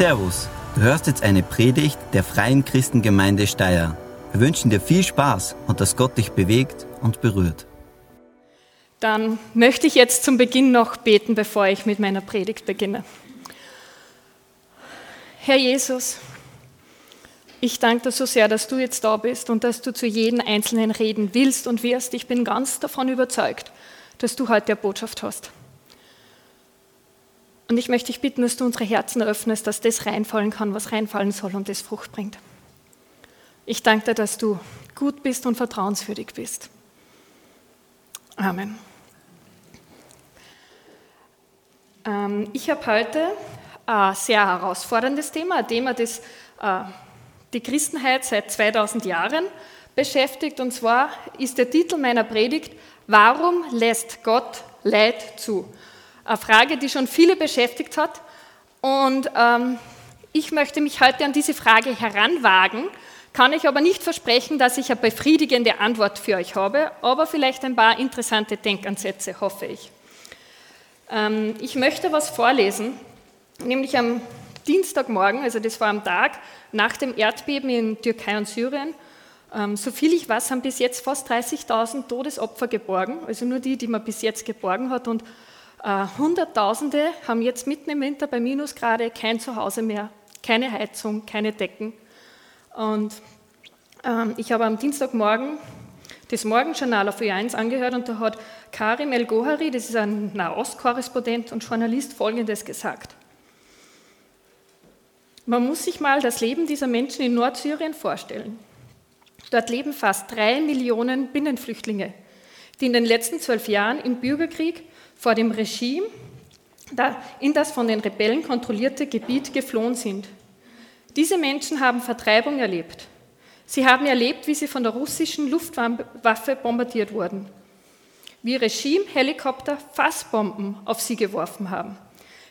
Servus, du hörst jetzt eine Predigt der Freien Christengemeinde Steyr. Wir wünschen dir viel Spaß und dass Gott dich bewegt und berührt. Dann möchte ich jetzt zum Beginn noch beten, bevor ich mit meiner Predigt beginne. Herr Jesus, ich danke dir so sehr, dass du jetzt da bist und dass du zu jedem Einzelnen reden willst und wirst. Ich bin ganz davon überzeugt, dass du heute eine Botschaft hast. Und ich möchte dich bitten, dass du unsere Herzen öffnest, dass das reinfallen kann, was reinfallen soll und das Frucht bringt. Ich danke dir, dass du gut bist und vertrauenswürdig bist. Amen. Ähm, ich habe heute ein sehr herausforderndes Thema, ein Thema, das äh, die Christenheit seit 2000 Jahren beschäftigt. Und zwar ist der Titel meiner Predigt, Warum lässt Gott Leid zu? Eine Frage, die schon viele beschäftigt hat. Und ähm, ich möchte mich heute an diese Frage heranwagen, kann ich aber nicht versprechen, dass ich eine befriedigende Antwort für euch habe, aber vielleicht ein paar interessante Denkansätze, hoffe ich. Ähm, ich möchte was vorlesen, nämlich am Dienstagmorgen, also das war am Tag nach dem Erdbeben in Türkei und Syrien. Ähm, soviel ich weiß, haben bis jetzt fast 30.000 Todesopfer geborgen, also nur die, die man bis jetzt geborgen hat. Und äh, Hunderttausende haben jetzt mitten im Winter bei Minusgrade kein Zuhause mehr, keine Heizung, keine Decken. Und ähm, ich habe am Dienstagmorgen das Morgenjournal auf Ö1 angehört und da hat Karim El-Gohari, das ist ein Nahostkorrespondent und Journalist, Folgendes gesagt. Man muss sich mal das Leben dieser Menschen in Nordsyrien vorstellen. Dort leben fast drei Millionen Binnenflüchtlinge, die in den letzten zwölf Jahren im Bürgerkrieg vor dem Regime in das von den Rebellen kontrollierte Gebiet geflohen sind. Diese Menschen haben Vertreibung erlebt. Sie haben erlebt, wie sie von der russischen Luftwaffe bombardiert wurden, wie Regime-Helikopter Fassbomben auf sie geworfen haben.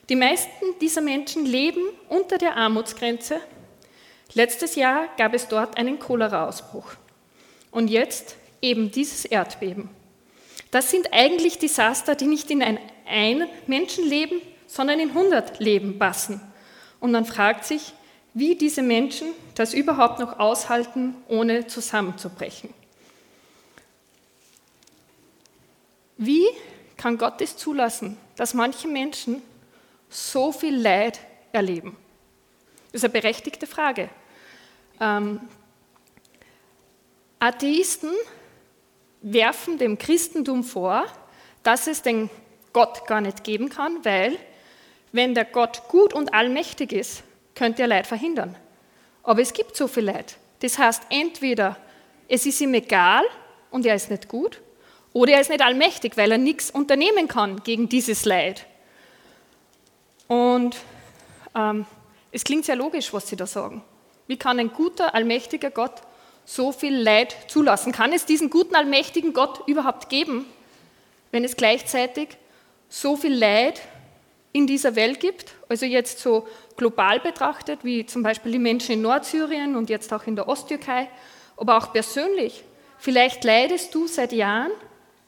Die meisten dieser Menschen leben unter der Armutsgrenze. Letztes Jahr gab es dort einen Cholera-Ausbruch. Und jetzt eben dieses Erdbeben. Das sind eigentlich Desaster, die nicht in ein, ein Menschenleben, sondern in 100 Leben passen. Und man fragt sich, wie diese Menschen das überhaupt noch aushalten, ohne zusammenzubrechen. Wie kann Gott es zulassen, dass manche Menschen so viel Leid erleben? Das ist eine berechtigte Frage. Ähm, Atheisten werfen dem Christentum vor, dass es den Gott gar nicht geben kann, weil wenn der Gott gut und allmächtig ist, könnte er Leid verhindern. Aber es gibt so viel Leid. Das heißt, entweder es ist ihm egal und er ist nicht gut, oder er ist nicht allmächtig, weil er nichts unternehmen kann gegen dieses Leid. Und ähm, es klingt sehr logisch, was Sie da sagen. Wie kann ein guter, allmächtiger Gott so viel Leid zulassen? Kann es diesen guten, allmächtigen Gott überhaupt geben, wenn es gleichzeitig so viel Leid in dieser Welt gibt? Also jetzt so global betrachtet, wie zum Beispiel die Menschen in Nordsyrien und jetzt auch in der Osttürkei, aber auch persönlich. Vielleicht leidest du seit Jahren,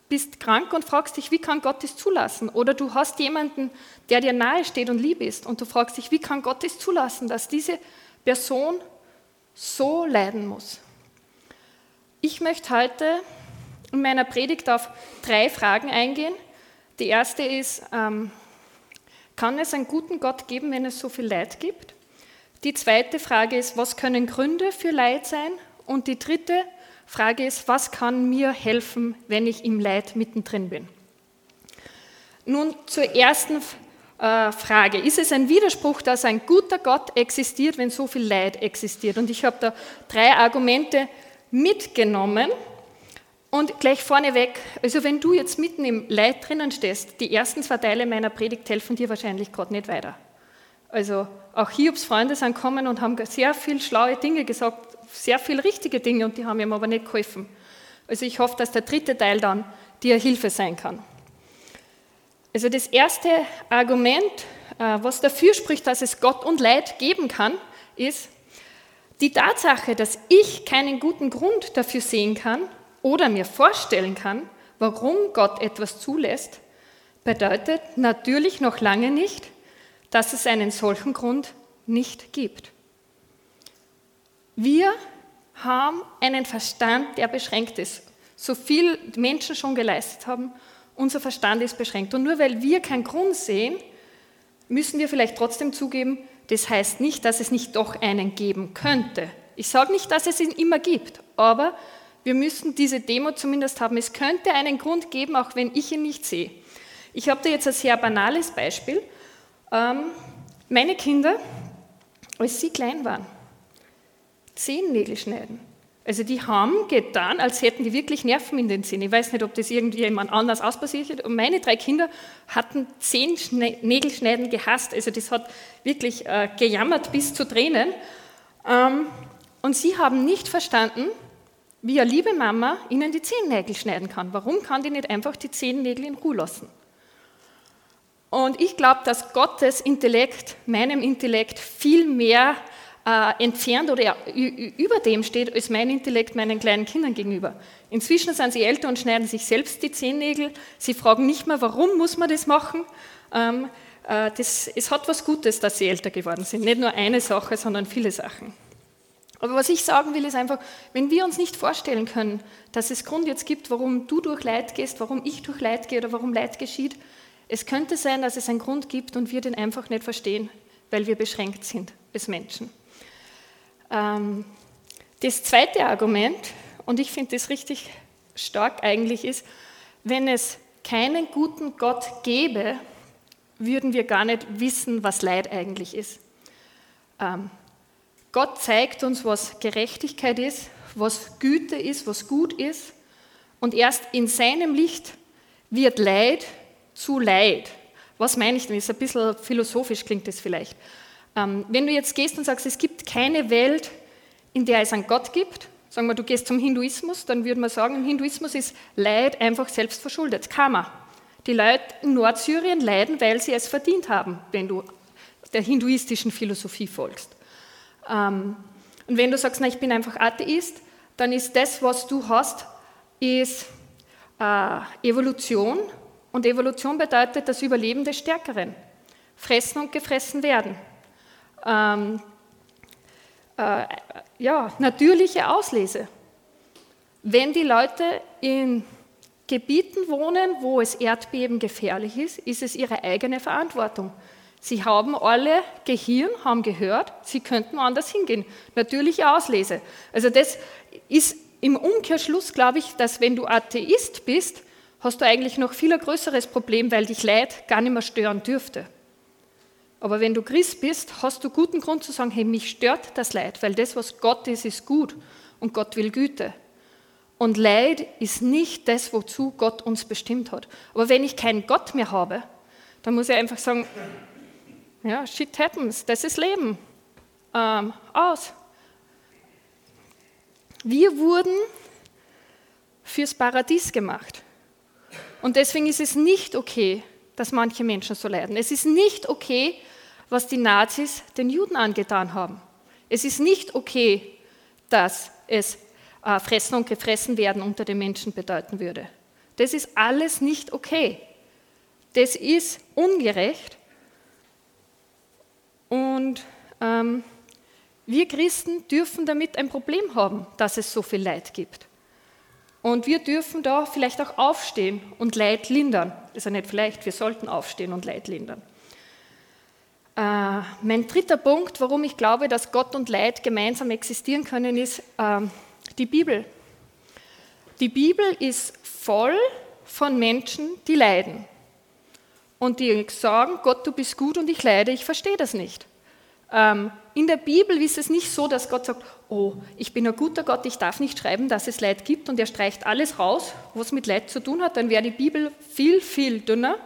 bist krank und fragst dich, wie kann Gott das zulassen? Oder du hast jemanden, der dir nahe steht und lieb ist und du fragst dich, wie kann Gott das zulassen, dass diese Person so leiden muss? Ich möchte heute in meiner Predigt auf drei Fragen eingehen. Die erste ist, ähm, kann es einen guten Gott geben, wenn es so viel Leid gibt? Die zweite Frage ist, was können Gründe für Leid sein? Und die dritte Frage ist, was kann mir helfen, wenn ich im Leid mittendrin bin? Nun zur ersten äh, Frage. Ist es ein Widerspruch, dass ein guter Gott existiert, wenn so viel Leid existiert? Und ich habe da drei Argumente mitgenommen. Und gleich vorneweg, also wenn du jetzt mitten im Leid drinnen stehst, die ersten zwei Teile meiner Predigt helfen dir wahrscheinlich gerade nicht weiter. Also auch Hiobs Freunde sind gekommen und haben sehr viel schlaue Dinge gesagt, sehr viel richtige Dinge und die haben ihm aber nicht geholfen. Also ich hoffe, dass der dritte Teil dann dir Hilfe sein kann. Also das erste Argument, äh, was dafür spricht, dass es Gott und Leid geben kann, ist, die Tatsache, dass ich keinen guten Grund dafür sehen kann oder mir vorstellen kann, warum Gott etwas zulässt, bedeutet natürlich noch lange nicht, dass es einen solchen Grund nicht gibt. Wir haben einen Verstand, der beschränkt ist. So viel Menschen schon geleistet haben, unser Verstand ist beschränkt. Und nur weil wir keinen Grund sehen, müssen wir vielleicht trotzdem zugeben, das heißt nicht, dass es nicht doch einen geben könnte. Ich sage nicht, dass es ihn immer gibt, aber wir müssen diese Demo zumindest haben. Es könnte einen Grund geben, auch wenn ich ihn nicht sehe. Ich habe da jetzt ein sehr banales Beispiel. Ähm, meine Kinder, als sie klein waren, Zehennägel schneiden. Also die haben getan, als hätten die wirklich Nerven in den Zähnen. Ich weiß nicht, ob das irgendjemand anders auspassiert Und meine drei Kinder hatten zehn Nägelschneiden gehasst. Also das hat wirklich äh, gejammert bis zu Tränen. Ähm, und sie haben nicht verstanden, wie eine liebe Mama ihnen die Zehennägel schneiden kann. Warum kann die nicht einfach die Zehennägel in Ruhe lassen? Und ich glaube, dass Gottes Intellekt meinem Intellekt viel mehr äh, entfernt oder über dem steht als mein Intellekt meinen kleinen Kindern gegenüber. Inzwischen sind sie älter und schneiden sich selbst die Zehennägel. Sie fragen nicht mehr, warum muss man das machen. Ähm, äh, das, es hat was Gutes, dass sie älter geworden sind. Nicht nur eine Sache, sondern viele Sachen. Aber was ich sagen will, ist einfach, wenn wir uns nicht vorstellen können, dass es Grund jetzt gibt, warum du durch Leid gehst, warum ich durch Leid gehe oder warum Leid geschieht, es könnte sein, dass es einen Grund gibt und wir den einfach nicht verstehen, weil wir beschränkt sind als Menschen. Ähm, das zweite Argument, und ich finde das richtig stark eigentlich, ist, wenn es keinen guten Gott gäbe, würden wir gar nicht wissen, was Leid eigentlich ist. Ähm, Gott zeigt uns, was Gerechtigkeit ist, was Güte ist, was gut ist. Und erst in seinem Licht wird Leid zu Leid. Was meine ich denn? Ist ein bisschen philosophisch, klingt das vielleicht. Ähm, wenn du jetzt gehst und sagst, es gibt keine Welt, in der es einen Gott gibt, sagen wir, du gehst zum Hinduismus, dann würde man sagen, im Hinduismus ist Leid einfach selbst verschuldet, Karma. Die Leute in Nordsyrien leiden, weil sie es verdient haben, wenn du der hinduistischen Philosophie folgst. Ähm, und wenn du sagst, na, ich bin einfach Atheist, dann ist das, was du hast, ist äh, Evolution. Und Evolution bedeutet das Überleben des Stärkeren. Fressen und gefressen werden ähm, äh, ja, natürliche Auslese. Wenn die Leute in Gebieten wohnen, wo es Erdbeben gefährlich ist, ist es ihre eigene Verantwortung. Sie haben alle Gehirn, haben gehört, sie könnten woanders hingehen. Natürliche Auslese. Also das ist im Umkehrschluss, glaube ich, dass wenn du Atheist bist, hast du eigentlich noch viel größeres Problem, weil dich Leid gar nicht mehr stören dürfte. Aber wenn du Christ bist, hast du guten Grund zu sagen, hey, mich stört das Leid, weil das, was Gott ist, ist gut und Gott will Güte. Und Leid ist nicht das, wozu Gott uns bestimmt hat. Aber wenn ich keinen Gott mehr habe, dann muss ich einfach sagen, ja, shit happens, das ist Leben. Ähm, aus. Wir wurden fürs Paradies gemacht. Und deswegen ist es nicht okay, dass manche Menschen so leiden. Es ist nicht okay, was die Nazis den Juden angetan haben. Es ist nicht okay, dass es äh, Fressen und Gefressen werden unter den Menschen bedeuten würde. Das ist alles nicht okay. Das ist ungerecht. Und ähm, wir Christen dürfen damit ein Problem haben, dass es so viel Leid gibt. Und wir dürfen da vielleicht auch aufstehen und Leid lindern. Also nicht vielleicht, wir sollten aufstehen und Leid lindern. Äh, mein dritter Punkt, warum ich glaube, dass Gott und Leid gemeinsam existieren können, ist äh, die Bibel. Die Bibel ist voll von Menschen, die leiden. Und die sagen, Gott, du bist gut und ich leide, ich verstehe das nicht. Ähm, in der Bibel ist es nicht so, dass Gott sagt, oh, ich bin ein guter Gott, ich darf nicht schreiben, dass es Leid gibt und er streicht alles raus, was mit Leid zu tun hat, dann wäre die Bibel viel, viel dünner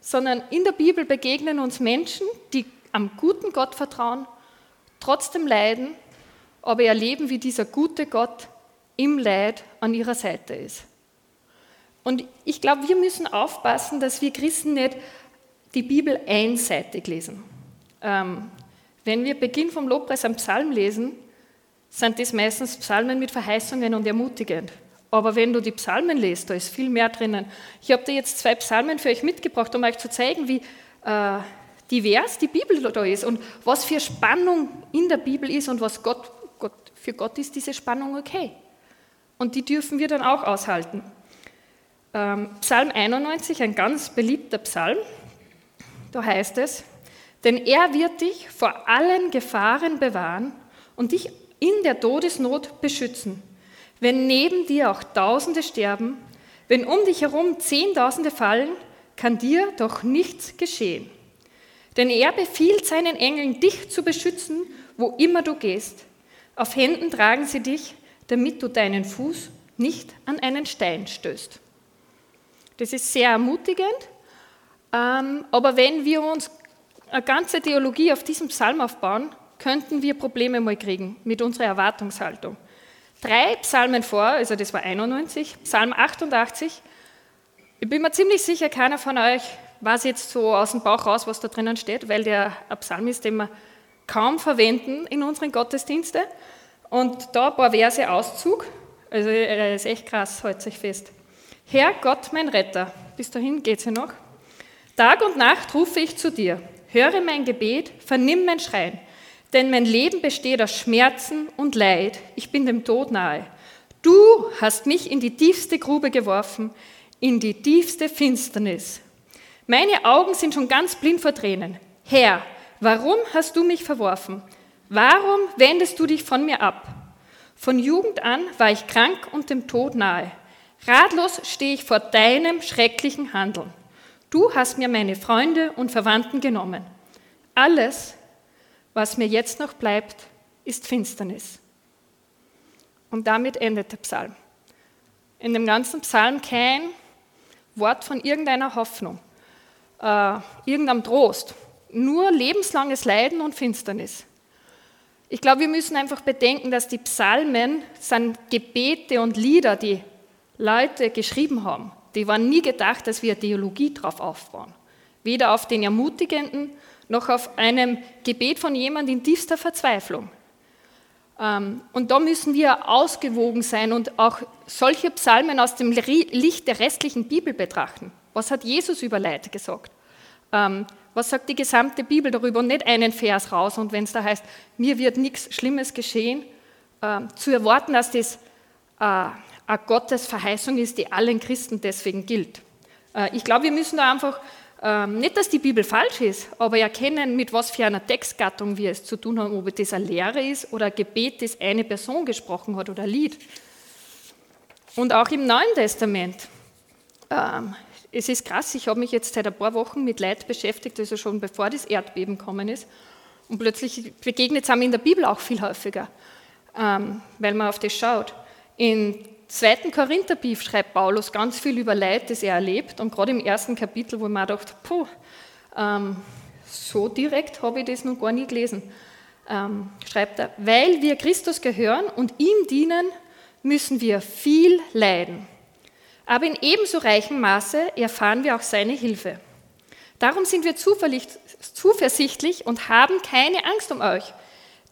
sondern in der Bibel begegnen uns Menschen, die am guten Gott vertrauen, trotzdem leiden, aber erleben, wie dieser gute Gott im Leid an ihrer Seite ist. Und ich glaube, wir müssen aufpassen, dass wir Christen nicht die Bibel einseitig lesen. Ähm, wenn wir Beginn vom Lobpreis am Psalm lesen, sind das meistens Psalmen mit Verheißungen und ermutigend. Aber wenn du die Psalmen liest, da ist viel mehr drinnen. Ich habe dir jetzt zwei Psalmen für euch mitgebracht, um euch zu zeigen, wie äh, divers die Bibel da ist und was für Spannung in der Bibel ist und was Gott, Gott für Gott ist diese Spannung okay. Und die dürfen wir dann auch aushalten. Ähm, Psalm 91, ein ganz beliebter Psalm, da heißt es, denn er wird dich vor allen Gefahren bewahren und dich in der Todesnot beschützen. Wenn neben dir auch Tausende sterben, wenn um dich herum Zehntausende fallen, kann dir doch nichts geschehen. Denn er befiehlt seinen Engeln, dich zu beschützen, wo immer du gehst. Auf Händen tragen sie dich, damit du deinen Fuß nicht an einen Stein stößt. Das ist sehr ermutigend, ähm, aber wenn wir uns eine ganze Theologie auf diesem Psalm aufbauen, könnten wir Probleme mal kriegen mit unserer Erwartungshaltung. Drei Psalmen vor, also das war 91, Psalm 88. Ich bin mir ziemlich sicher, keiner von euch weiß jetzt so aus dem Bauch raus, was da drinnen steht, weil der ein Psalm ist, den wir kaum verwenden in unseren Gottesdiensten. Und da ein paar Verse Auszug, also er ist echt krass, hält sich fest. Herr Gott, mein Retter, bis dahin geht sie noch. Tag und Nacht rufe ich zu dir. Höre mein Gebet, vernimm mein Schreien. Denn mein Leben besteht aus Schmerzen und Leid. Ich bin dem Tod nahe. Du hast mich in die tiefste Grube geworfen, in die tiefste Finsternis. Meine Augen sind schon ganz blind vor Tränen. Herr, warum hast du mich verworfen? Warum wendest du dich von mir ab? Von Jugend an war ich krank und dem Tod nahe. Ratlos stehe ich vor deinem schrecklichen Handeln. Du hast mir meine Freunde und Verwandten genommen. Alles, was mir jetzt noch bleibt, ist Finsternis. Und damit endet der Psalm. In dem ganzen Psalm kein Wort von irgendeiner Hoffnung, äh, irgendeinem Trost, nur lebenslanges Leiden und Finsternis. Ich glaube, wir müssen einfach bedenken, dass die Psalmen sind Gebete und Lieder, die Leute geschrieben haben. Die waren nie gedacht, dass wir Theologie drauf aufbauen. Weder auf den ermutigenden noch auf einem Gebet von jemandem in tiefster Verzweiflung. Ähm, und da müssen wir ausgewogen sein und auch solche Psalmen aus dem Licht der restlichen Bibel betrachten. Was hat Jesus über Leid gesagt? Ähm, was sagt die gesamte Bibel darüber? Und nicht einen Vers raus. Und wenn es da heißt, mir wird nichts Schlimmes geschehen, ähm, zu erwarten, dass das äh, eine Gottes Verheißung ist, die allen Christen deswegen gilt. Äh, ich glaube, wir müssen da einfach ähm, nicht, dass die Bibel falsch ist, aber erkennen, mit was für einer Textgattung wir es zu tun haben, ob das eine Lehre ist oder ein Gebet, das eine Person gesprochen hat oder ein Lied. Und auch im Neuen Testament. Ähm, es ist krass, ich habe mich jetzt seit ein paar Wochen mit Leid beschäftigt, also schon bevor das Erdbeben gekommen ist. Und plötzlich begegnet es einem in der Bibel auch viel häufiger, ähm, weil man auf das schaut. In zweiten Korintherbrief schreibt Paulus ganz viel über Leid, das er erlebt. Und gerade im ersten Kapitel, wo man dachte, puh, ähm, so direkt habe ich das noch gar nie gelesen, ähm, schreibt er, weil wir Christus gehören und ihm dienen, müssen wir viel leiden. Aber in ebenso reichem Maße erfahren wir auch seine Hilfe. Darum sind wir zuversichtlich und haben keine Angst um euch,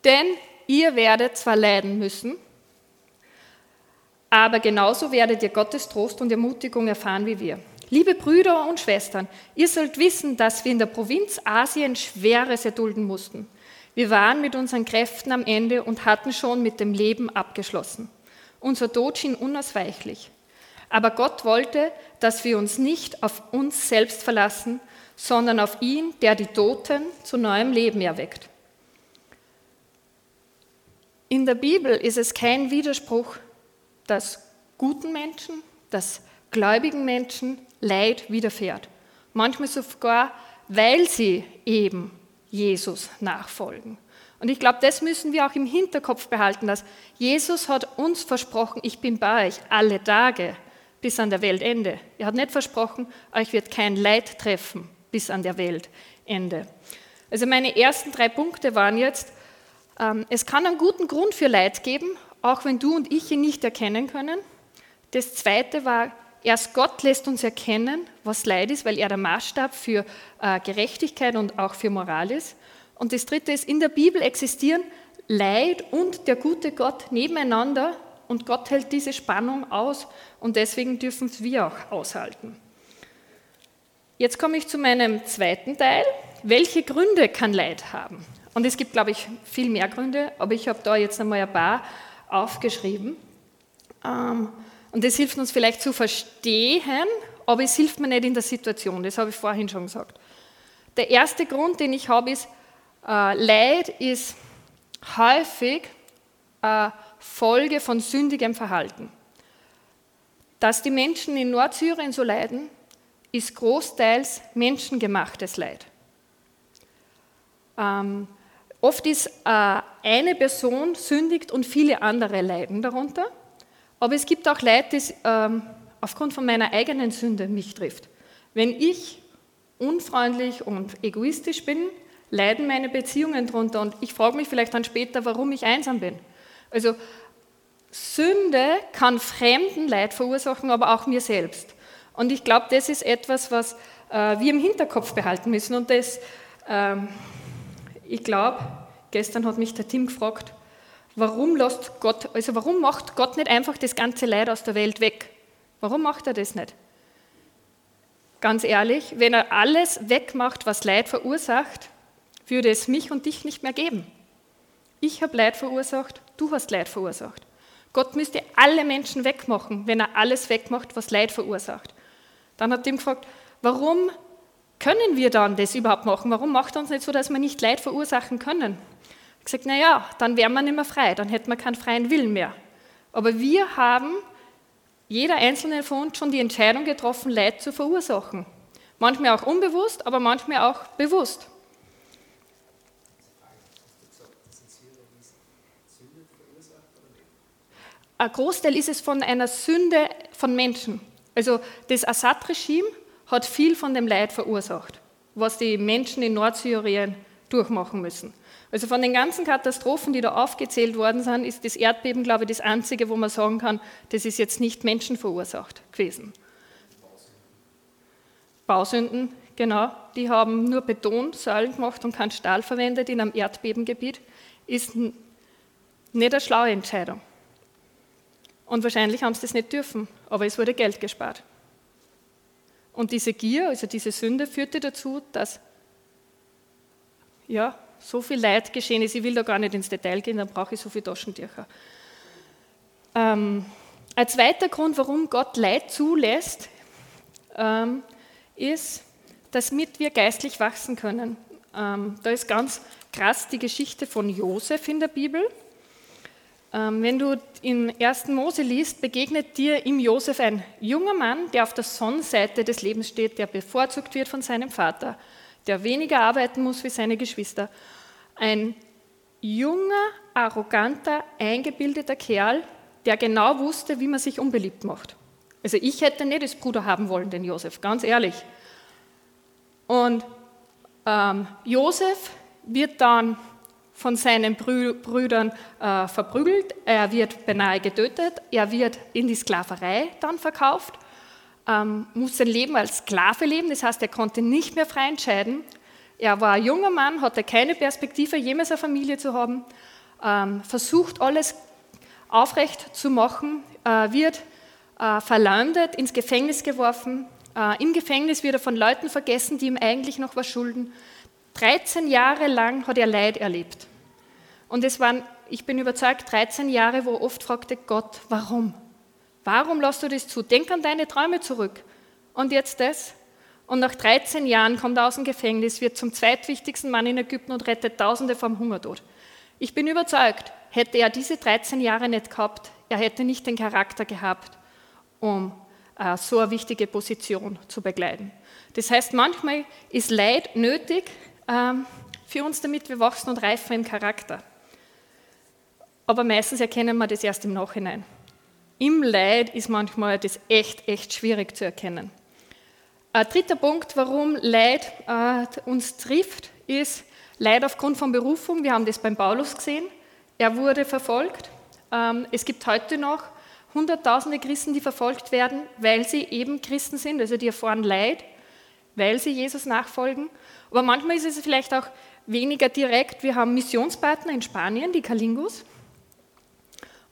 denn ihr werdet zwar leiden müssen, aber genauso werdet ihr Gottes Trost und Ermutigung erfahren wie wir. Liebe Brüder und Schwestern, ihr sollt wissen, dass wir in der Provinz Asien Schweres erdulden mussten. Wir waren mit unseren Kräften am Ende und hatten schon mit dem Leben abgeschlossen. Unser Tod schien unausweichlich. Aber Gott wollte, dass wir uns nicht auf uns selbst verlassen, sondern auf ihn, der die Toten zu neuem Leben erweckt. In der Bibel ist es kein Widerspruch, dass guten Menschen, dass gläubigen Menschen Leid widerfährt. Manchmal sogar, weil sie eben Jesus nachfolgen. Und ich glaube, das müssen wir auch im Hinterkopf behalten, dass Jesus hat uns versprochen, ich bin bei euch alle Tage bis an der Weltende. Er hat nicht versprochen, euch wird kein Leid treffen bis an der Weltende. Also meine ersten drei Punkte waren jetzt, ähm, es kann einen guten Grund für Leid geben, auch wenn du und ich ihn nicht erkennen können. Das zweite war, erst Gott lässt uns erkennen, was Leid ist, weil er der Maßstab für äh, Gerechtigkeit und auch für Moral ist. Und das dritte ist, in der Bibel existieren Leid und der gute Gott nebeneinander und Gott hält diese Spannung aus und deswegen dürfen es wir auch aushalten. Jetzt komme ich zu meinem zweiten Teil, welche Gründe kann Leid haben? Und es gibt, glaube ich, viel mehr Gründe, aber ich habe da jetzt einmal ein paar aufgeschrieben. Ähm, und das hilft uns vielleicht zu verstehen, aber es hilft mir nicht in der Situation, das habe ich vorhin schon gesagt. Der erste Grund, den ich habe, ist, äh, Leid ist häufig äh, Folge von sündigem Verhalten. Dass die Menschen in Nordsyrien so leiden, ist großteils menschengemachtes Leid. Ähm, oft ist äh, eine Person sündigt und viele andere leiden darunter. Aber es gibt auch Leid, das ähm, aufgrund von meiner eigenen Sünde mich trifft. Wenn ich unfreundlich und egoistisch bin, leiden meine Beziehungen darunter und ich frage mich vielleicht dann später, warum ich einsam bin. Also Sünde kann Fremden Leid verursachen, aber auch mir selbst. Und ich glaube, das ist etwas, was äh, wir im Hinterkopf behalten müssen. Und das, ähm, ich glaube, gestern hat mich der Tim gefragt, warum lässt Gott, also warum macht Gott nicht einfach das ganze Leid aus der Welt weg? Warum macht er das nicht? Ganz ehrlich, wenn er alles wegmacht, was Leid verursacht, würde es mich und dich nicht mehr geben. Ich habe Leid verursacht, du hast Leid verursacht. Gott müsste alle Menschen wegmachen, wenn er alles wegmacht, was Leid verursacht. Dann hat ihm gefragt, warum können wir dann das überhaupt machen? Warum macht er uns nicht so, dass wir nicht Leid verursachen können? Ich gesagt, naja, dann wären wir nicht mehr frei, dann hätten wir keinen freien Willen mehr. Aber wir haben, jeder einzelne von uns, schon die Entscheidung getroffen, Leid zu verursachen. Manchmal auch unbewusst, aber manchmal auch bewusst. ein Großteil ist es von einer Sünde von Menschen. Also das Assad-Regime hat viel von dem Leid verursacht, was die Menschen in Nordsyrien durchmachen müssen. Also von den ganzen Katastrophen, die da aufgezählt worden sind, ist das Erdbeben, glaube ich, das einzige, wo man sagen kann, das ist jetzt nicht menschenverursacht gewesen. Bausünden, genau, die haben nur Betonsäulen gemacht und kein Stahl verwendet in einem Erdbebengebiet, ist nicht eine schlaue Entscheidung. Und wahrscheinlich haben sie das nicht dürfen, aber es wurde Geld gespart. Und diese Gier, also diese Sünde, führte dazu, dass ja, so viel Leid geschehen ist. Ich will da gar nicht ins Detail gehen, dann brauche ich so viel Taschentücher. Ähm, ein zweiter Grund, warum Gott Leid zulässt, ähm, ist, damit wir geistlich wachsen können. Ähm, da ist ganz krass die Geschichte von Josef in der Bibel. Ähm, wenn du in 1. Mose liest, begegnet dir im Josef ein junger Mann, der auf der Sonnenseite des Lebens steht, der bevorzugt wird von seinem Vater, der weniger arbeiten muss wie seine Geschwister. Ein junger, arroganter, eingebildeter Kerl, der genau wusste, wie man sich unbeliebt macht. Also ich hätte nicht als Bruder haben wollen, den Josef, ganz ehrlich. Und ähm, Josef wird dann von seinen Brüdern äh, verprügelt, er wird beinahe getötet, er wird in die Sklaverei dann verkauft, ähm, muss sein Leben als Sklave leben, das heißt, er konnte nicht mehr frei entscheiden. Er war ein junger Mann, hatte keine Perspektive, jemals eine Familie zu haben, ähm, versucht alles aufrecht zu machen, äh, wird äh, verleumdet, ins Gefängnis geworfen. Äh, Im Gefängnis wird er von Leuten vergessen, die ihm eigentlich noch was schulden. 13 Jahre lang hat er Leid erlebt. Und es waren, ich bin überzeugt, 13 Jahre, wo er oft fragte Gott, warum? Warum lässt du das zu? Denk an deine Träume zurück. Und jetzt das? Und nach 13 Jahren kommt er aus dem Gefängnis, wird zum zweitwichtigsten Mann in Ägypten und rettet Tausende vom Hungertod. Ich bin überzeugt, hätte er diese 13 Jahre nicht gehabt, er hätte nicht den Charakter gehabt, um äh, so eine wichtige Position zu begleiten. Das heißt, manchmal ist Leid nötig, für uns, damit wir wachsen und reifen im Charakter. Aber meistens erkennen wir das erst im Nachhinein. Im Leid ist manchmal das echt, echt schwierig zu erkennen. Ein dritter Punkt, warum Leid äh, uns trifft, ist Leid aufgrund von Berufung. Wir haben das beim Paulus gesehen. Er wurde verfolgt. Ähm, es gibt heute noch Hunderttausende Christen, die verfolgt werden, weil sie eben Christen sind, also die erfahren Leid, weil sie Jesus nachfolgen. Aber manchmal ist es vielleicht auch weniger direkt. Wir haben Missionspartner in Spanien, die Kalingus.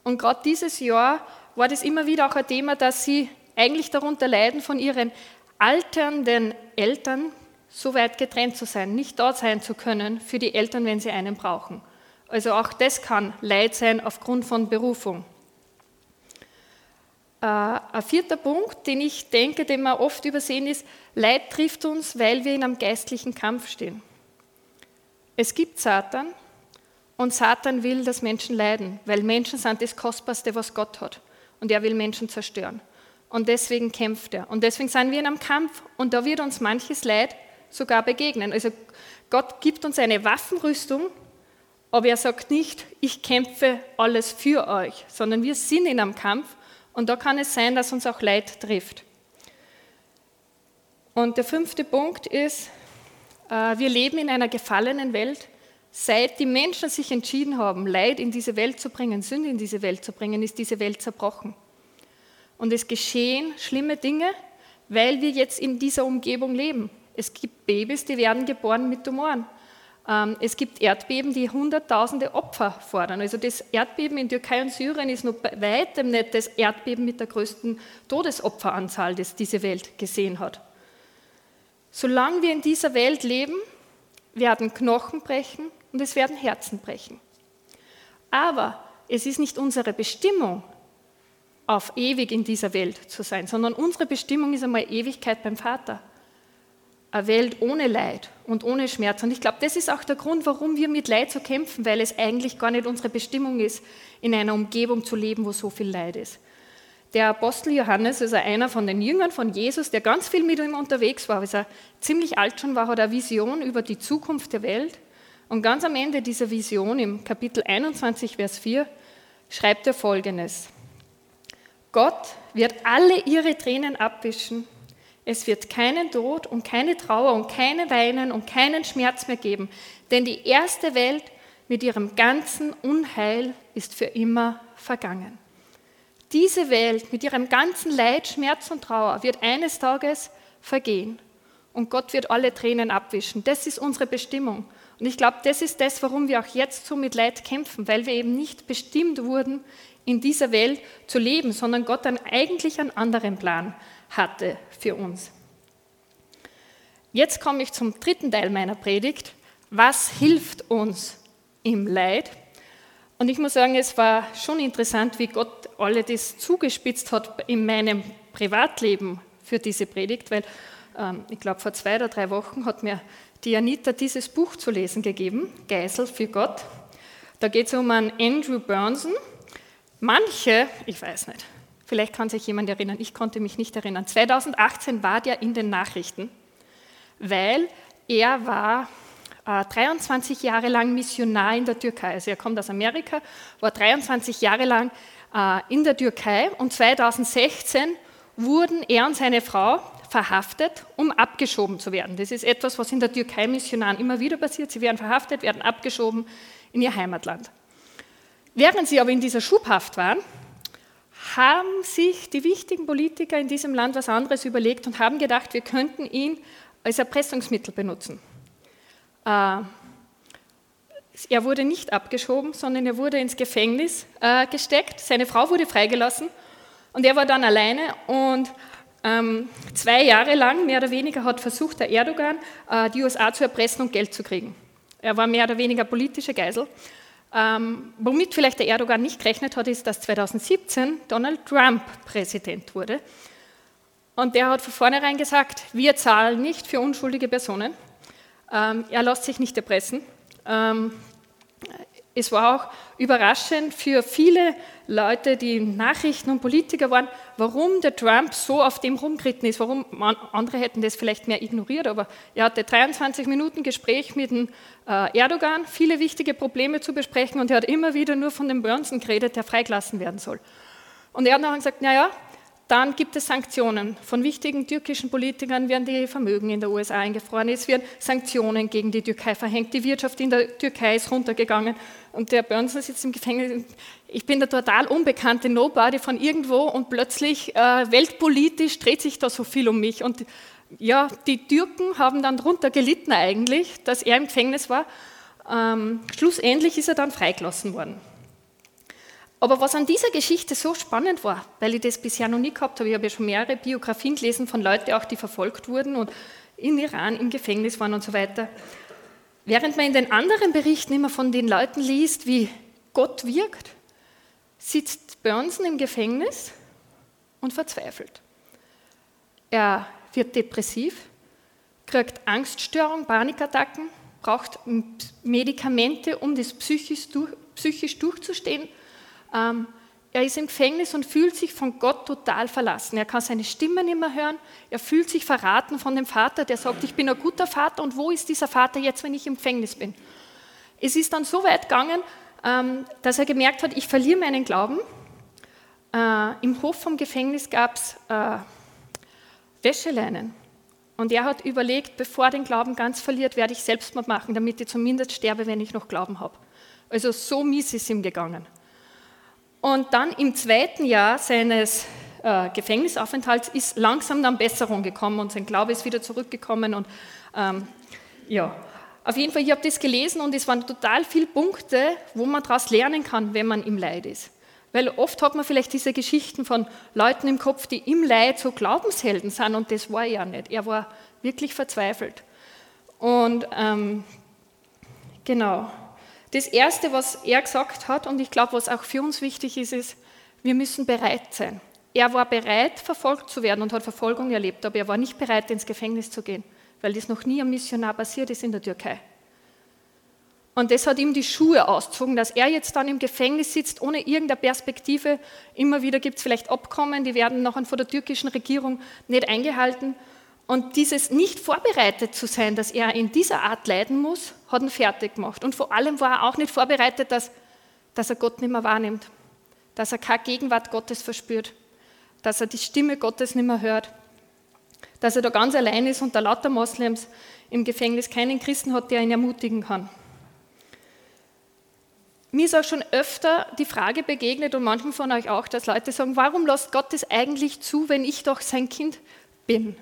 Und gerade dieses Jahr war das immer wieder auch ein Thema, dass sie eigentlich darunter leiden, von ihren alternden Eltern so weit getrennt zu sein, nicht dort sein zu können für die Eltern, wenn sie einen brauchen. Also auch das kann Leid sein aufgrund von Berufung. Äh, ein vierter Punkt, den ich denke, den wir oft übersehen, ist, Leid trifft uns, weil wir in einem geistlichen Kampf stehen. Es gibt Satan und Satan will, dass Menschen leiden, weil Menschen sind das Kostbarste, was Gott hat. Und er will Menschen zerstören. Und deswegen kämpft er. Und deswegen sind wir in einem Kampf und da wird uns manches Leid sogar begegnen. Also Gott gibt uns eine Waffenrüstung, aber er sagt nicht, ich kämpfe alles für euch, sondern wir sind in einem Kampf und da kann es sein, dass uns auch Leid trifft. Und der fünfte Punkt ist, äh, wir leben in einer gefallenen Welt. Seit die Menschen sich entschieden haben, Leid in diese Welt zu bringen, Sünde in diese Welt zu bringen, ist diese Welt zerbrochen. Und es geschehen schlimme Dinge, weil wir jetzt in dieser Umgebung leben. Es gibt Babys, die werden geboren mit Tumoren. Ähm, es gibt Erdbeben, die Hunderttausende Opfer fordern. Also das Erdbeben in Türkei und Syrien ist noch bei weitem nicht das Erdbeben mit der größten Todesopferanzahl, das diese Welt gesehen hat. Solange wir in dieser Welt leben, werden Knochen brechen und es werden Herzen brechen. Aber es ist nicht unsere Bestimmung, auf ewig in dieser Welt zu sein, sondern unsere Bestimmung ist einmal Ewigkeit beim Vater eine Welt ohne Leid und ohne Schmerz. Und ich glaube, das ist auch der Grund, warum wir mit Leid so kämpfen, weil es eigentlich gar nicht unsere Bestimmung ist, in einer Umgebung zu leben, wo so viel Leid ist. Der Apostel Johannes, also einer von den Jüngern von Jesus, der ganz viel mit ihm unterwegs war, als er ziemlich alt schon war, hat eine Vision über die Zukunft der Welt. Und ganz am Ende dieser Vision, im Kapitel 21, Vers 4, schreibt er folgendes. Gott wird alle ihre Tränen abwischen es wird keinen Tod und keine Trauer und keine Weinen und keinen Schmerz mehr geben, denn die erste Welt mit ihrem ganzen Unheil ist für immer vergangen. Diese Welt mit ihrem ganzen Leid, Schmerz und Trauer wird eines Tages vergehen und Gott wird alle Tränen abwischen. Das ist unsere Bestimmung. Und ich glaube, das ist das, warum wir auch jetzt so mit Leid kämpfen, weil wir eben nicht bestimmt wurden, in dieser Welt zu leben, sondern Gott dann eigentlich einen anderen Plan hatte für uns. Jetzt komme ich zum dritten Teil meiner Predigt. Was hilft uns im Leid? Und ich muss sagen, es war schon interessant, wie Gott alle das zugespitzt hat in meinem Privatleben für diese Predigt, weil ähm, ich glaube, vor zwei oder drei Wochen hat mir die Anita dieses Buch zu lesen gegeben, Geisel für Gott. Da geht es um einen Andrew Burnson. Manche, ich weiß nicht, Vielleicht kann sich jemand erinnern, ich konnte mich nicht erinnern. 2018 war der in den Nachrichten, weil er war äh, 23 Jahre lang Missionar in der Türkei. Also er kommt aus Amerika, war 23 Jahre lang äh, in der Türkei und 2016 wurden er und seine Frau verhaftet, um abgeschoben zu werden. Das ist etwas, was in der Türkei Missionaren immer wieder passiert. Sie werden verhaftet, werden abgeschoben in ihr Heimatland. Während sie aber in dieser Schubhaft waren, haben sich die wichtigen Politiker in diesem Land was anderes überlegt und haben gedacht, wir könnten ihn als Erpressungsmittel benutzen. Äh, er wurde nicht abgeschoben, sondern er wurde ins Gefängnis äh, gesteckt. Seine Frau wurde freigelassen und er war dann alleine und ähm, zwei Jahre lang, mehr oder weniger, hat versucht, der Erdogan äh, die USA zu erpressen und Geld zu kriegen. Er war mehr oder weniger politische Geisel. Ähm, womit vielleicht der Erdogan nicht gerechnet hat, ist, dass 2017 Donald Trump Präsident wurde. Und der hat von vornherein gesagt, wir zahlen nicht für unschuldige Personen. Ähm, er lässt sich nicht erpressen. Ähm, es war auch überraschend für viele Leute, die Nachrichten und Politiker waren, warum der Trump so auf dem rumgeritten ist. Warum andere hätten das vielleicht mehr ignoriert, aber er hatte 23 Minuten Gespräch mit dem äh, Erdogan, viele wichtige Probleme zu besprechen und er hat immer wieder nur von dem Burnson geredet, der freigelassen werden soll. Und er hat dann gesagt, naja, dann gibt es Sanktionen. Von wichtigen türkischen Politikern werden die Vermögen in der USA eingefroren. Es werden Sanktionen gegen die Türkei verhängt. Die Wirtschaft in der Türkei ist runtergegangen. Und der Börnsen sitzt im Gefängnis. Ich bin der total unbekannte Nobody von irgendwo und plötzlich äh, weltpolitisch dreht sich da so viel um mich. Und ja, die Türken haben dann darunter gelitten eigentlich, dass er im Gefängnis war. Ähm, schlussendlich ist er dann freigelassen worden. Aber was an dieser Geschichte so spannend war, weil ich das bisher noch nie gehabt habe, ich habe ja schon mehrere Biografien gelesen von Leuten, auch die verfolgt wurden und in Iran im Gefängnis waren und so weiter. Während man in den anderen Berichten immer von den Leuten liest, wie Gott wirkt, sitzt Burnson im Gefängnis und verzweifelt. Er wird depressiv, kriegt Angststörung, Panikattacken, braucht Medikamente, um das psychisch, durch, psychisch durchzustehen. Ähm, er ist im Gefängnis und fühlt sich von Gott total verlassen. Er kann seine Stimme nicht mehr hören. Er fühlt sich verraten von dem Vater, der sagt, ich bin ein guter Vater und wo ist dieser Vater jetzt, wenn ich im Gefängnis bin? Es ist dann so weit gegangen, ähm, dass er gemerkt hat, ich verliere meinen Glauben. Äh, Im Hof vom Gefängnis gab es äh, Wäscheleinen. Und er hat überlegt, bevor er den Glauben ganz verliert, werde ich Selbstmord machen, damit ich zumindest sterbe, wenn ich noch Glauben habe. Also so mies ist ihm gegangen. Und dann im zweiten Jahr seines äh, Gefängnisaufenthalts ist langsam dann Besserung gekommen und sein Glaube ist wieder zurückgekommen. Und ähm, ja, auf jeden Fall, ich habe das gelesen und es waren total viele Punkte, wo man daraus lernen kann, wenn man im Leid ist. Weil oft hat man vielleicht diese Geschichten von Leuten im Kopf, die im Leid so Glaubenshelden sind und das war er ja nicht. Er war wirklich verzweifelt. Und ähm, genau. Das Erste, was er gesagt hat, und ich glaube, was auch für uns wichtig ist, ist, wir müssen bereit sein. Er war bereit, verfolgt zu werden und hat Verfolgung erlebt, aber er war nicht bereit, ins Gefängnis zu gehen, weil das noch nie am Missionar passiert ist in der Türkei. Und das hat ihm die Schuhe ausgezogen, dass er jetzt dann im Gefängnis sitzt, ohne irgendeine Perspektive. Immer wieder gibt es vielleicht Abkommen, die werden nachher von der türkischen Regierung nicht eingehalten. Und dieses nicht vorbereitet zu sein, dass er in dieser Art leiden muss, hat ihn fertig gemacht. Und vor allem war er auch nicht vorbereitet, dass, dass er Gott nicht mehr wahrnimmt, dass er keine Gegenwart Gottes verspürt, dass er die Stimme Gottes nicht mehr hört, dass er da ganz allein ist unter lauter Moslems im Gefängnis keinen Christen hat, der ihn ermutigen kann. Mir ist auch schon öfter die Frage begegnet und manchen von euch auch, dass Leute sagen, warum lässt Gott es eigentlich zu, wenn ich doch sein Kind bin?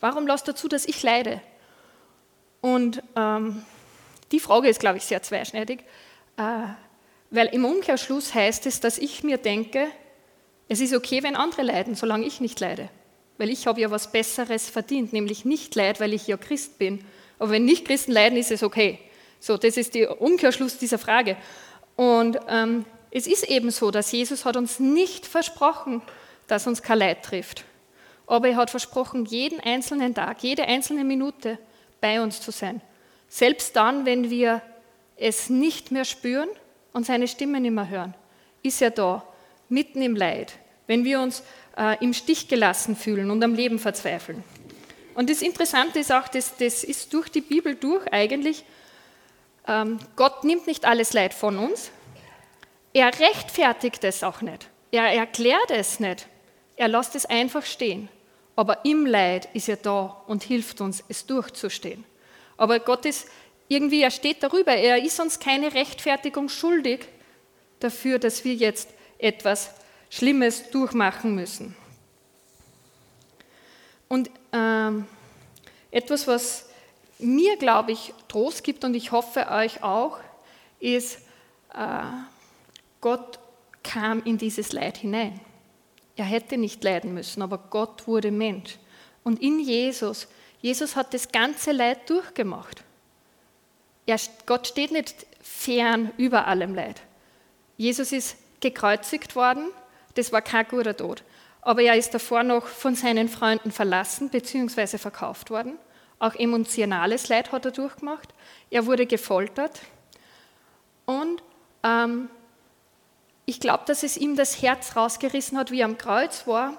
Warum lässt er zu, dass ich leide? Und ähm, die Frage ist, glaube ich, sehr zweischneidig, äh, weil im Umkehrschluss heißt es, dass ich mir denke, es ist okay, wenn andere leiden, solange ich nicht leide. Weil ich habe ja was Besseres verdient, nämlich nicht Leid, weil ich ja Christ bin. Aber wenn nicht Christen leiden, ist es okay. So, das ist der Umkehrschluss dieser Frage. Und ähm, es ist eben so, dass Jesus hat uns nicht versprochen, dass uns kein Leid trifft aber er hat versprochen, jeden einzelnen Tag, jede einzelne Minute bei uns zu sein. Selbst dann, wenn wir es nicht mehr spüren und seine Stimme nicht mehr hören, ist er da, mitten im Leid, wenn wir uns äh, im Stich gelassen fühlen und am Leben verzweifeln. Und das Interessante ist auch, das, das ist durch die Bibel durch eigentlich, ähm, Gott nimmt nicht alles Leid von uns, er rechtfertigt es auch nicht, er erklärt es nicht, er lässt es einfach stehen. Aber im Leid ist er da und hilft uns, es durchzustehen. Aber Gott ist irgendwie, er steht darüber, er ist uns keine Rechtfertigung schuldig dafür, dass wir jetzt etwas Schlimmes durchmachen müssen. Und ähm, etwas, was mir, glaube ich, Trost gibt und ich hoffe euch auch, ist, äh, Gott kam in dieses Leid hinein. Er hätte nicht leiden müssen, aber Gott wurde Mensch. Und in Jesus, Jesus hat das ganze Leid durchgemacht. Er, Gott steht nicht fern über allem Leid. Jesus ist gekreuzigt worden, das war kein guter Tod. Aber er ist davor noch von seinen Freunden verlassen bzw. verkauft worden. Auch emotionales Leid hat er durchgemacht. Er wurde gefoltert. Und ähm, ich glaube, dass es ihm das Herz rausgerissen hat, wie er am Kreuz war.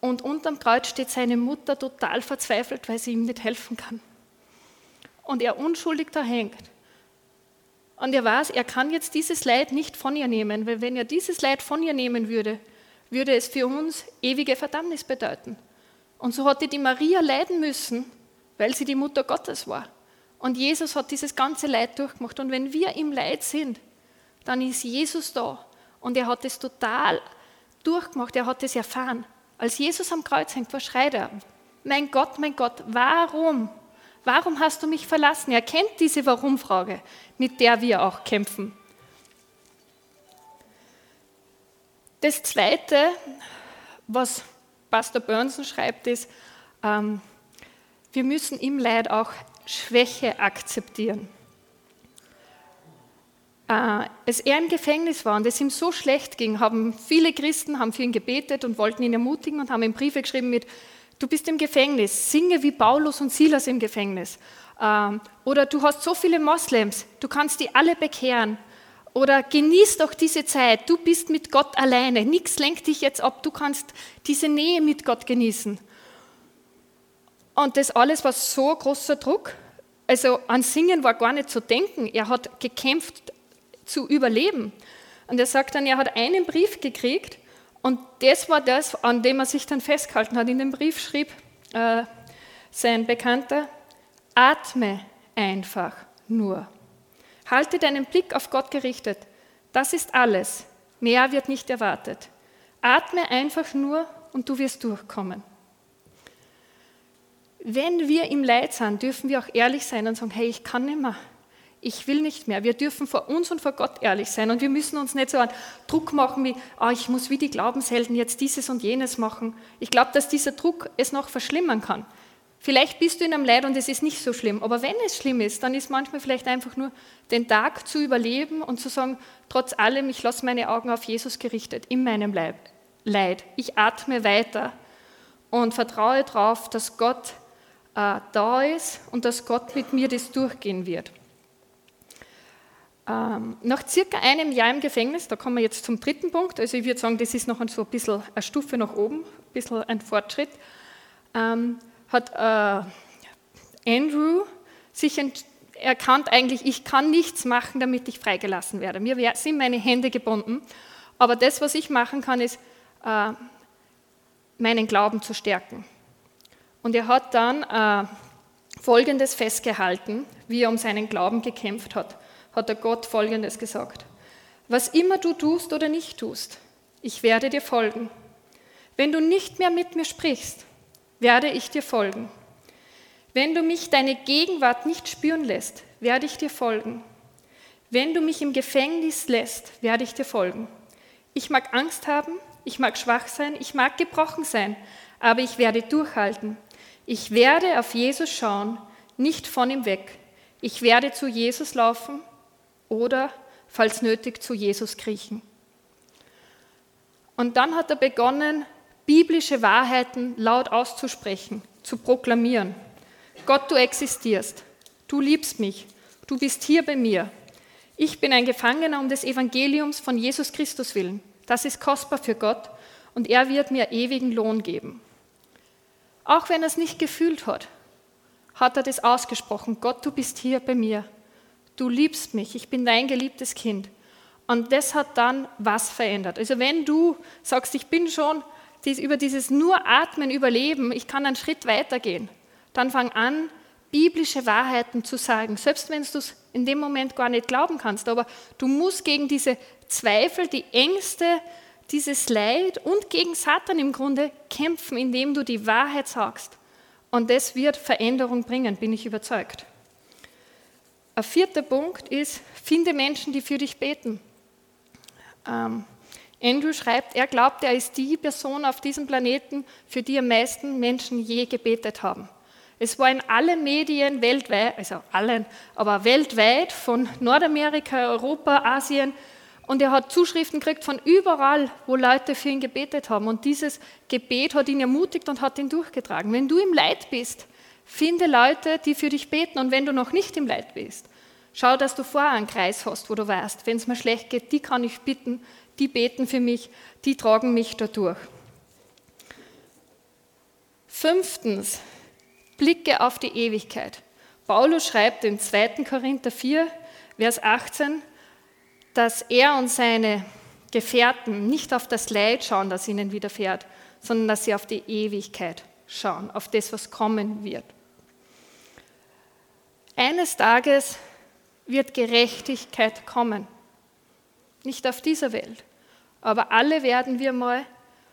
Und unterm Kreuz steht seine Mutter total verzweifelt, weil sie ihm nicht helfen kann. Und er unschuldig da hängt. Und er weiß, er kann jetzt dieses Leid nicht von ihr nehmen, weil wenn er dieses Leid von ihr nehmen würde, würde es für uns ewige Verdammnis bedeuten. Und so hatte die Maria leiden müssen, weil sie die Mutter Gottes war. Und Jesus hat dieses ganze Leid durchgemacht. Und wenn wir im Leid sind, dann ist Jesus da und er hat es total durchgemacht, er hat es erfahren. Als Jesus am Kreuz hängt, was schreit er? Mein Gott, mein Gott, warum? Warum hast du mich verlassen? Er kennt diese Warum-Frage, mit der wir auch kämpfen. Das Zweite, was Pastor Burnson schreibt, ist, ähm, wir müssen im Leid auch Schwäche akzeptieren. Äh, als er im Gefängnis war und es ihm so schlecht ging, haben viele Christen haben für ihn gebetet und wollten ihn ermutigen und haben ihm Briefe geschrieben mit, du bist im Gefängnis, singe wie Paulus und Silas im Gefängnis. Ähm, oder du hast so viele Moslems, du kannst die alle bekehren. Oder genieß doch diese Zeit, du bist mit Gott alleine, nichts lenkt dich jetzt ab, du kannst diese Nähe mit Gott genießen. Und das alles war so großer Druck. Also an Singen war gar nicht zu denken. Er hat gekämpft zu überleben. Und er sagt dann, er hat einen Brief gekriegt und das war das, an dem er sich dann festgehalten hat. In dem Brief schrieb äh, sein Bekannter, atme einfach nur. Halte deinen Blick auf Gott gerichtet. Das ist alles. Mehr wird nicht erwartet. Atme einfach nur und du wirst durchkommen. Wenn wir im Leid sind, dürfen wir auch ehrlich sein und sagen, hey, ich kann nicht mehr. Ich will nicht mehr. Wir dürfen vor uns und vor Gott ehrlich sein und wir müssen uns nicht so einen Druck machen wie, oh, ich muss wie die Glaubenshelden jetzt dieses und jenes machen. Ich glaube, dass dieser Druck es noch verschlimmern kann. Vielleicht bist du in einem Leid und es ist nicht so schlimm, aber wenn es schlimm ist, dann ist manchmal vielleicht einfach nur den Tag zu überleben und zu sagen, trotz allem, ich lasse meine Augen auf Jesus gerichtet in meinem Leid. Ich atme weiter und vertraue darauf, dass Gott äh, da ist und dass Gott mit mir das durchgehen wird. Ähm, nach circa einem Jahr im Gefängnis, da kommen wir jetzt zum dritten Punkt, also ich würde sagen, das ist noch so ein bisschen eine Stufe nach oben, ein bisschen ein Fortschritt, ähm, hat äh, Andrew sich erkannt, eigentlich, ich kann nichts machen, damit ich freigelassen werde. Mir sind meine Hände gebunden, aber das, was ich machen kann, ist, äh, meinen Glauben zu stärken. Und er hat dann äh, Folgendes festgehalten, wie er um seinen Glauben gekämpft hat hat er Gott Folgendes gesagt. Was immer du tust oder nicht tust, ich werde dir folgen. Wenn du nicht mehr mit mir sprichst, werde ich dir folgen. Wenn du mich deine Gegenwart nicht spüren lässt, werde ich dir folgen. Wenn du mich im Gefängnis lässt, werde ich dir folgen. Ich mag Angst haben, ich mag schwach sein, ich mag gebrochen sein, aber ich werde durchhalten. Ich werde auf Jesus schauen, nicht von ihm weg. Ich werde zu Jesus laufen oder, falls nötig, zu Jesus kriechen. Und dann hat er begonnen, biblische Wahrheiten laut auszusprechen, zu proklamieren. Gott, du existierst, du liebst mich, du bist hier bei mir. Ich bin ein Gefangener um des Evangeliums von Jesus Christus willen. Das ist kostbar für Gott und er wird mir ewigen Lohn geben. Auch wenn er es nicht gefühlt hat, hat er das ausgesprochen. Gott, du bist hier bei mir du liebst mich, ich bin dein geliebtes Kind. Und das hat dann was verändert. Also wenn du sagst, ich bin schon über dieses nur Atmen überleben, ich kann einen Schritt weitergehen, dann fang an, biblische Wahrheiten zu sagen, selbst wenn du es in dem Moment gar nicht glauben kannst. Aber du musst gegen diese Zweifel, die Ängste, dieses Leid und gegen Satan im Grunde kämpfen, indem du die Wahrheit sagst. Und das wird Veränderung bringen, bin ich überzeugt. Ein vierter Punkt ist, finde Menschen, die für dich beten. Ähm, Andrew schreibt, er glaubt, er ist die Person auf diesem Planeten, für die am meisten Menschen je gebetet haben. Es war in allen Medien weltweit, also allen, aber weltweit, von Nordamerika, Europa, Asien, und er hat Zuschriften gekriegt von überall, wo Leute für ihn gebetet haben. Und dieses Gebet hat ihn ermutigt und hat ihn durchgetragen. Wenn du im Leid bist, Finde Leute, die für dich beten und wenn du noch nicht im Leid bist, schau, dass du vorher einen Kreis hast, wo du weißt, wenn es mir schlecht geht, die kann ich bitten, die beten für mich, die tragen mich dadurch. Fünftens, blicke auf die Ewigkeit. Paulus schreibt in 2. Korinther 4, Vers 18, dass er und seine Gefährten nicht auf das Leid schauen, das ihnen widerfährt, sondern dass sie auf die Ewigkeit schauen, auf das, was kommen wird. Eines Tages wird Gerechtigkeit kommen. Nicht auf dieser Welt, aber alle werden wir mal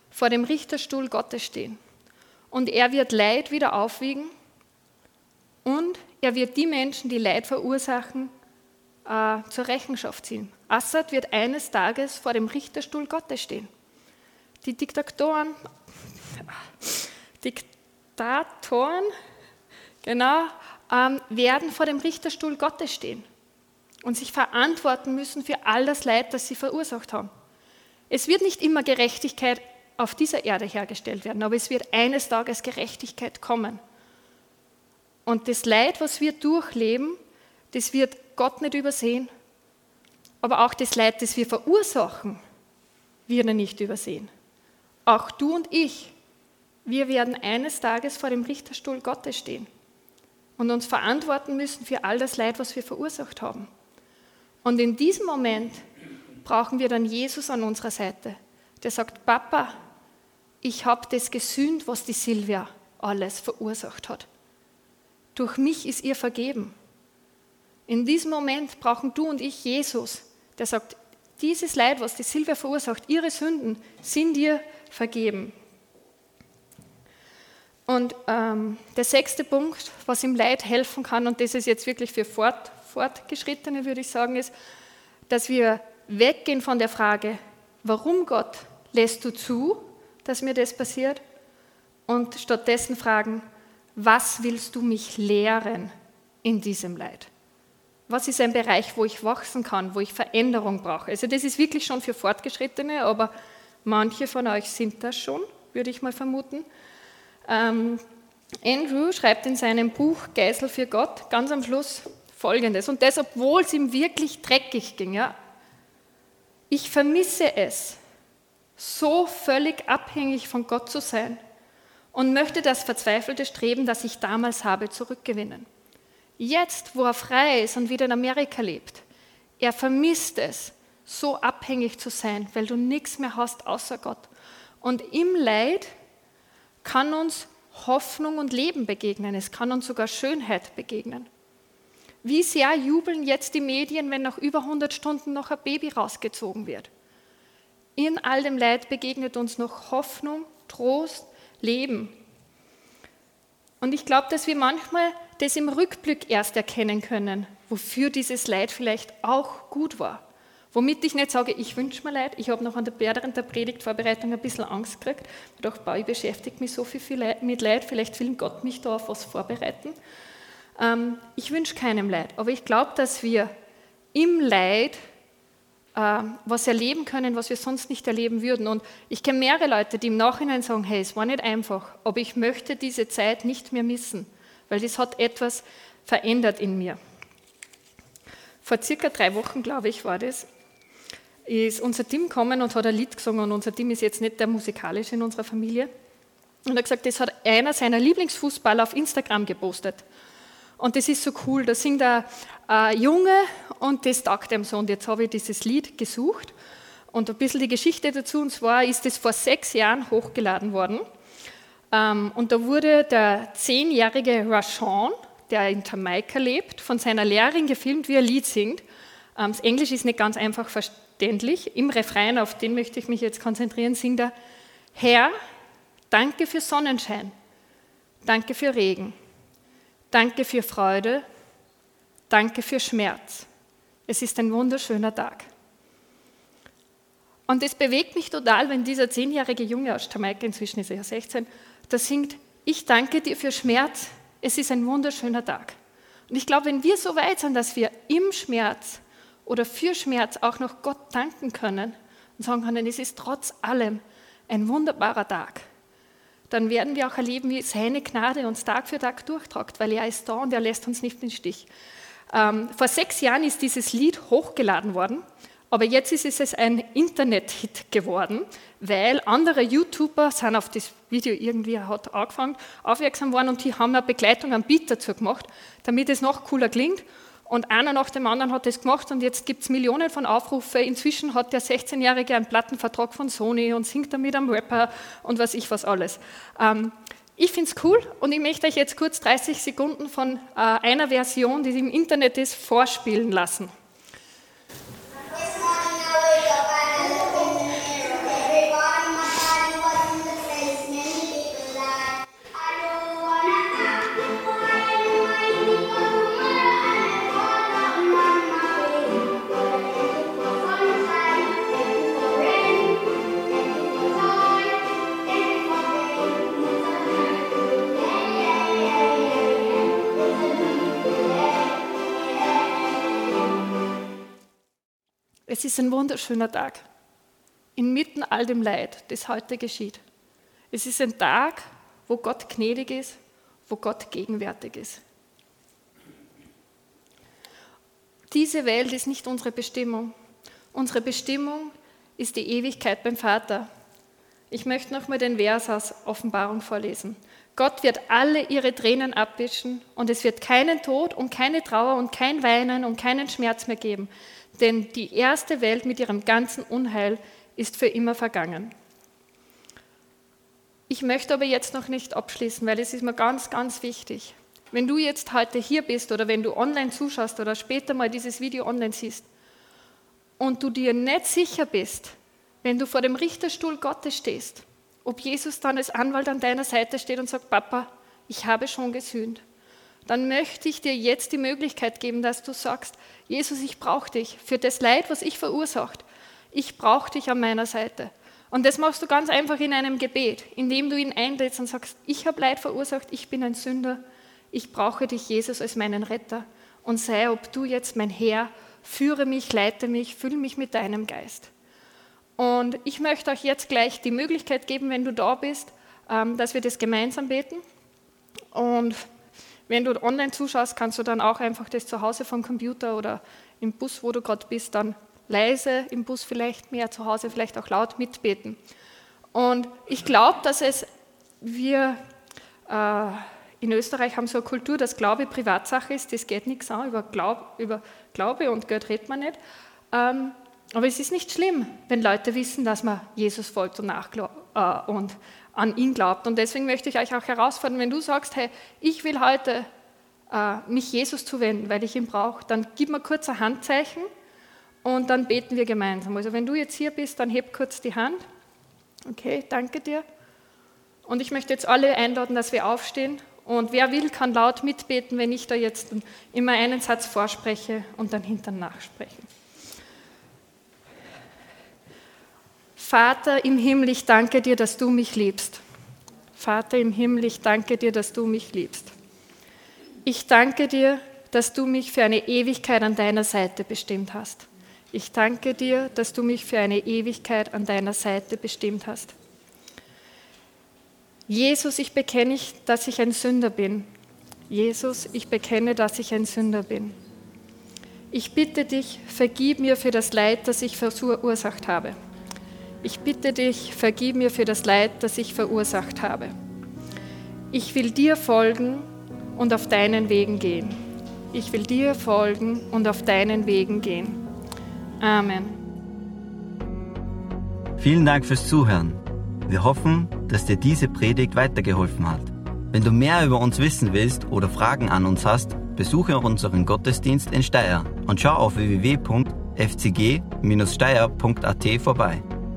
vor dem Richterstuhl Gottes stehen. Und er wird Leid wieder aufwiegen und er wird die Menschen, die Leid verursachen, äh, zur Rechenschaft ziehen. Assad wird eines Tages vor dem Richterstuhl Gottes stehen. Die Diktatoren, Diktatoren genau, werden vor dem Richterstuhl Gottes stehen und sich verantworten müssen für all das Leid, das sie verursacht haben. Es wird nicht immer Gerechtigkeit auf dieser Erde hergestellt werden, aber es wird eines Tages Gerechtigkeit kommen. Und das Leid, was wir durchleben, das wird Gott nicht übersehen, aber auch das Leid, das wir verursachen, wird er nicht übersehen. Auch du und ich, wir werden eines Tages vor dem Richterstuhl Gottes stehen und uns verantworten müssen für all das Leid, was wir verursacht haben. Und in diesem Moment brauchen wir dann Jesus an unserer Seite, der sagt, Papa, ich habe das gesühnt, was die Silvia alles verursacht hat. Durch mich ist ihr vergeben. In diesem Moment brauchen du und ich Jesus, der sagt, dieses Leid, was die Silvia verursacht, ihre Sünden sind dir vergeben. Und ähm, der sechste Punkt, was im Leid helfen kann, und das ist jetzt wirklich für Fort, Fortgeschrittene, würde ich sagen, ist, dass wir weggehen von der Frage, warum Gott lässt du zu, dass mir das passiert, und stattdessen fragen, was willst du mich lehren in diesem Leid? Was ist ein Bereich, wo ich wachsen kann, wo ich Veränderung brauche? Also das ist wirklich schon für Fortgeschrittene, aber manche von euch sind das schon, würde ich mal vermuten. Ähm, Andrew schreibt in seinem Buch Geisel für Gott ganz am Schluss Folgendes, und das, obwohl es ihm wirklich dreckig ging. Ja? Ich vermisse es, so völlig abhängig von Gott zu sein und möchte das verzweifelte Streben, das ich damals habe, zurückgewinnen. Jetzt, wo er frei ist und wieder in Amerika lebt, er vermisst es, so abhängig zu sein, weil du nichts mehr hast außer Gott. Und im Leid kann uns Hoffnung und Leben begegnen. Es kann uns sogar Schönheit begegnen. Wie sehr jubeln jetzt die Medien, wenn nach über 100 Stunden noch ein Baby rausgezogen wird? In all dem Leid begegnet uns noch Hoffnung, Trost, Leben. Und ich glaube, dass wir manchmal das im Rückblick erst erkennen können, wofür dieses Leid vielleicht auch gut war. Womit ich nicht sage, ich wünsche mir Leid. Ich habe noch an der, während der Predigtvorbereitung ein bisschen Angst gekriegt. Ich dachte, ich beschäftige mich so viel mit Leid, vielleicht will Gott mich da auf was vorbereiten. Ähm, ich wünsche keinem Leid, aber ich glaube, dass wir im Leid äh, was erleben können, was wir sonst nicht erleben würden. Und ich kenne mehrere Leute, die im Nachhinein sagen, hey, es war nicht einfach, aber ich möchte diese Zeit nicht mehr missen, weil das hat etwas verändert in mir. Vor circa drei Wochen, glaube ich, war das, ist unser Team gekommen und hat ein Lied gesungen und unser Team ist jetzt nicht der musikalische in unserer Familie. Und er hat gesagt, das hat einer seiner Lieblingsfußballer auf Instagram gepostet. Und das ist so cool, da singt ein äh, Junge und das taugt ihm so. Und jetzt habe ich dieses Lied gesucht und ein bisschen die Geschichte dazu. Und zwar ist es vor sechs Jahren hochgeladen worden. Ähm, und da wurde der zehnjährige Rashawn, der in Jamaika lebt, von seiner Lehrerin gefilmt, wie er Lied singt. Das Englisch ist nicht ganz einfach verständlich verständlich. Im Refrain, auf den möchte ich mich jetzt konzentrieren, singt er, Herr, danke für Sonnenschein, danke für Regen, danke für Freude, danke für Schmerz. Es ist ein wunderschöner Tag. Und es bewegt mich total, wenn dieser zehnjährige Junge aus Jamaika, inzwischen ist er ja 16, da singt, ich danke dir für Schmerz, es ist ein wunderschöner Tag. Und ich glaube, wenn wir so weit sind, dass wir im Schmerz oder für Schmerz auch noch Gott danken können und sagen können, es ist trotz allem ein wunderbarer Tag, dann werden wir auch erleben, wie seine Gnade uns Tag für Tag durchtragt, weil er ist da und er lässt uns nicht im Stich. Ähm, vor sechs Jahren ist dieses Lied hochgeladen worden, aber jetzt ist es ein Internet-Hit geworden, weil andere YouTuber sind auf das Video irgendwie hat angefangen, aufmerksam worden und die haben eine Begleitung am Beat dazu gemacht, damit es noch cooler klingt. Und einer nach dem anderen hat das gemacht und jetzt gibt es Millionen von Aufrufe. Inzwischen hat der 16-Jährige einen Plattenvertrag von Sony und singt damit am Rapper und was ich was alles. Ähm, ich finde es cool und ich möchte euch jetzt kurz 30 Sekunden von äh, einer Version, die im Internet ist, vorspielen lassen. Es ist ein wunderschöner Tag. Inmitten all dem Leid, das heute geschieht. Es ist ein Tag, wo Gott gnädig ist, wo Gott gegenwärtig ist. Diese Welt ist nicht unsere Bestimmung. Unsere Bestimmung ist die Ewigkeit beim Vater. Ich möchte nochmal den Vers aus Offenbarung vorlesen. Gott wird alle ihre Tränen abwischen und es wird keinen Tod und keine Trauer und kein Weinen und keinen Schmerz mehr geben, denn die erste Welt mit ihrem ganzen Unheil ist für immer vergangen. Ich möchte aber jetzt noch nicht abschließen, weil es ist mir ganz, ganz wichtig. Wenn du jetzt heute hier bist oder wenn du online zuschaust oder später mal dieses Video online siehst und du dir nicht sicher bist, wenn du vor dem Richterstuhl Gottes stehst, ob Jesus dann als Anwalt an deiner Seite steht und sagt, Papa, ich habe schon gesühnt, dann möchte ich dir jetzt die Möglichkeit geben, dass du sagst, Jesus, ich brauche dich für das Leid, was ich verursacht. Ich brauche dich an meiner Seite. Und das machst du ganz einfach in einem Gebet, indem du ihn einlädst und sagst, ich habe Leid verursacht, ich bin ein Sünder, ich brauche dich, Jesus, als meinen Retter und sei, ob du jetzt mein Herr, führe mich, leite mich, fülle mich mit deinem Geist. Und ich möchte euch jetzt gleich die Möglichkeit geben, wenn du da bist, ähm, dass wir das gemeinsam beten. Und wenn du online zuschaust, kannst du dann auch einfach das zu Hause vom Computer oder im Bus, wo du gerade bist, dann leise, im Bus vielleicht mehr, zu Hause vielleicht auch laut mitbeten. Und ich glaube, dass es wir äh, in Österreich haben so eine Kultur, dass Glaube Privatsache ist, das geht nichts an, über, Glaub, über Glaube und Geld redet man nicht. Ähm, aber es ist nicht schlimm, wenn Leute wissen, dass man Jesus folgt und, äh, und an ihn glaubt. Und deswegen möchte ich euch auch herausfordern, wenn du sagst, hey, ich will heute äh, mich Jesus zuwenden, weil ich ihn brauche, dann gib mir kurz ein Handzeichen und dann beten wir gemeinsam. Also wenn du jetzt hier bist, dann heb kurz die Hand. Okay, danke dir. Und ich möchte jetzt alle einladen, dass wir aufstehen und wer will, kann laut mitbeten, wenn ich da jetzt immer einen Satz vorspreche und dann hinterher nachsprechen. Vater im Himmel, ich danke dir, dass du mich liebst. Vater im Himmel, ich danke dir, dass du mich liebst. Ich danke dir, dass du mich für eine Ewigkeit an deiner Seite bestimmt hast. Ich danke dir, dass du mich für eine Ewigkeit an deiner Seite bestimmt hast. Jesus, ich bekenne, dass ich ein Sünder bin. Jesus, ich bekenne, dass ich ein Sünder bin. Ich bitte dich, vergib mir für das Leid, das ich verursacht habe. Ich bitte dich, vergib mir für das Leid, das ich verursacht habe. Ich will dir folgen und auf deinen Wegen gehen. Ich will dir folgen und auf deinen Wegen gehen. Amen. Vielen Dank fürs Zuhören. Wir hoffen, dass dir diese Predigt weitergeholfen hat. Wenn du mehr über uns wissen willst oder Fragen an uns hast, besuche unseren Gottesdienst in Steyr und schau auf www.fcg-steyr.at vorbei.